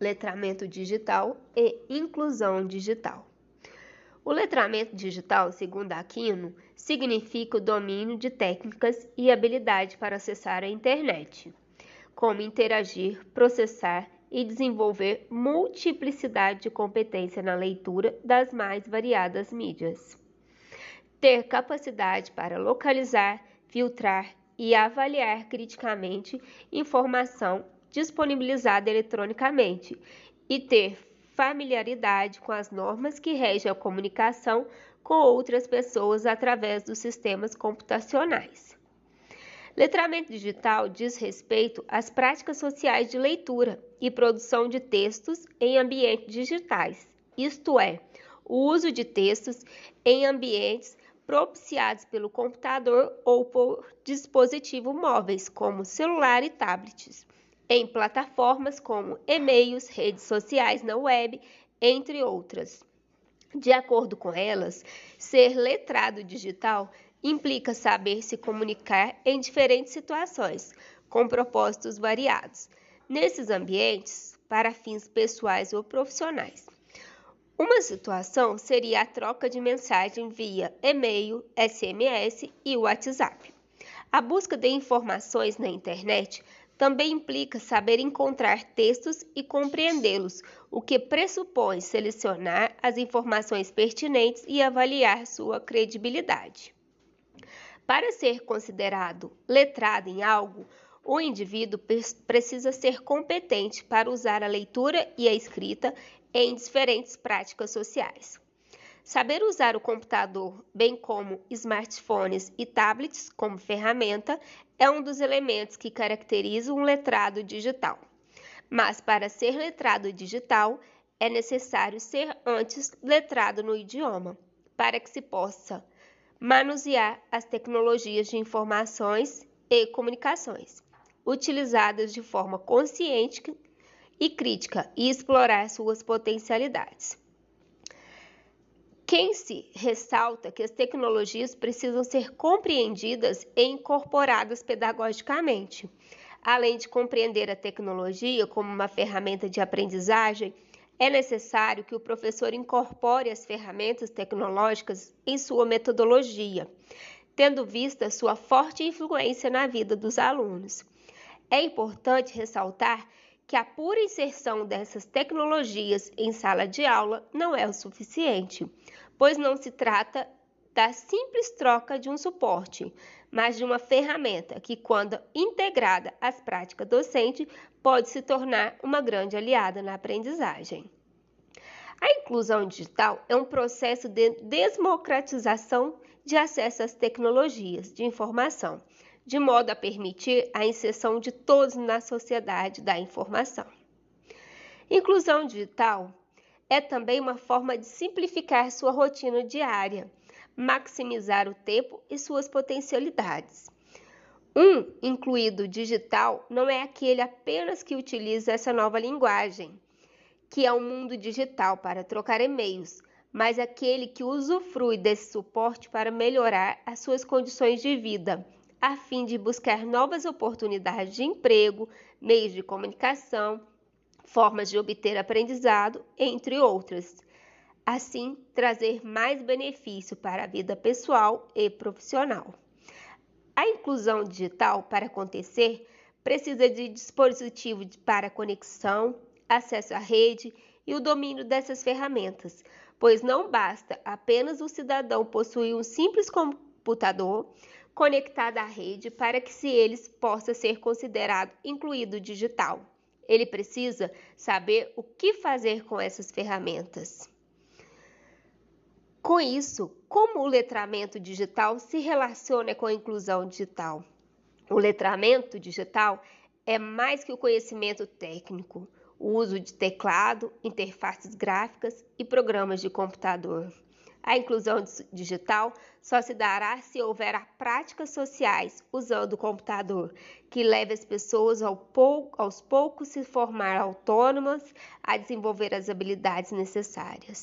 letramento digital e inclusão digital. O letramento digital, segundo Aquino, significa o domínio de técnicas e habilidade para acessar a internet, como interagir, processar e desenvolver multiplicidade de competência na leitura das mais variadas mídias. Ter capacidade para localizar, filtrar e avaliar criticamente informação disponibilizada eletronicamente e ter familiaridade com as normas que regem a comunicação com outras pessoas através dos sistemas computacionais. Letramento digital diz respeito às práticas sociais de leitura e produção de textos em ambientes digitais, isto é, o uso de textos em ambientes propiciados pelo computador ou por dispositivos móveis, como celular e tablets em plataformas como e-mails, redes sociais na web, entre outras. De acordo com elas, ser letrado digital implica saber se comunicar em diferentes situações, com propósitos variados, nesses ambientes, para fins pessoais ou profissionais. Uma situação seria a troca de mensagem via e-mail, SMS e WhatsApp. A busca de informações na internet também implica saber encontrar textos e compreendê-los, o que pressupõe selecionar as informações pertinentes e avaliar sua credibilidade. Para ser considerado letrado em algo, o indivíduo precisa ser competente para usar a leitura e a escrita em diferentes práticas sociais. Saber usar o computador, bem como smartphones e tablets como ferramenta, é um dos elementos que caracterizam um letrado digital. Mas para ser letrado digital, é necessário ser antes letrado no idioma, para que se possa manusear as tecnologias de informações e comunicações, utilizadas de forma consciente e crítica e explorar suas potencialidades. Quem se ressalta que as tecnologias precisam ser compreendidas e incorporadas pedagogicamente. Além de compreender a tecnologia como uma ferramenta de aprendizagem, é necessário que o professor incorpore as ferramentas tecnológicas em sua metodologia, tendo vista sua forte influência na vida dos alunos. É importante ressaltar que a pura inserção dessas tecnologias em sala de aula não é o suficiente, pois não se trata da simples troca de um suporte, mas de uma ferramenta que, quando integrada às práticas docentes, pode se tornar uma grande aliada na aprendizagem. A inclusão digital é um processo de democratização de acesso às tecnologias de informação de modo a permitir a inserção de todos na sociedade da informação. Inclusão digital é também uma forma de simplificar sua rotina diária, maximizar o tempo e suas potencialidades. Um incluído digital não é aquele apenas que utiliza essa nova linguagem, que é o um mundo digital para trocar e-mails, mas aquele que usufrui desse suporte para melhorar as suas condições de vida a fim de buscar novas oportunidades de emprego, meios de comunicação, formas de obter aprendizado, entre outras. Assim, trazer mais benefício para a vida pessoal e profissional. A inclusão digital, para acontecer, precisa de dispositivo para conexão, acesso à rede e o domínio dessas ferramentas, pois não basta apenas o cidadão possuir um simples computador conectada à rede para que se eles possa ser considerado incluído digital. Ele precisa saber o que fazer com essas ferramentas. Com isso, como o letramento digital se relaciona com a inclusão digital? O letramento digital é mais que o conhecimento técnico, o uso de teclado, interfaces gráficas e programas de computador. A inclusão digital só se dará se houver práticas sociais usando o computador, que leve as pessoas ao pou, aos poucos se formar autônomas a desenvolver as habilidades necessárias.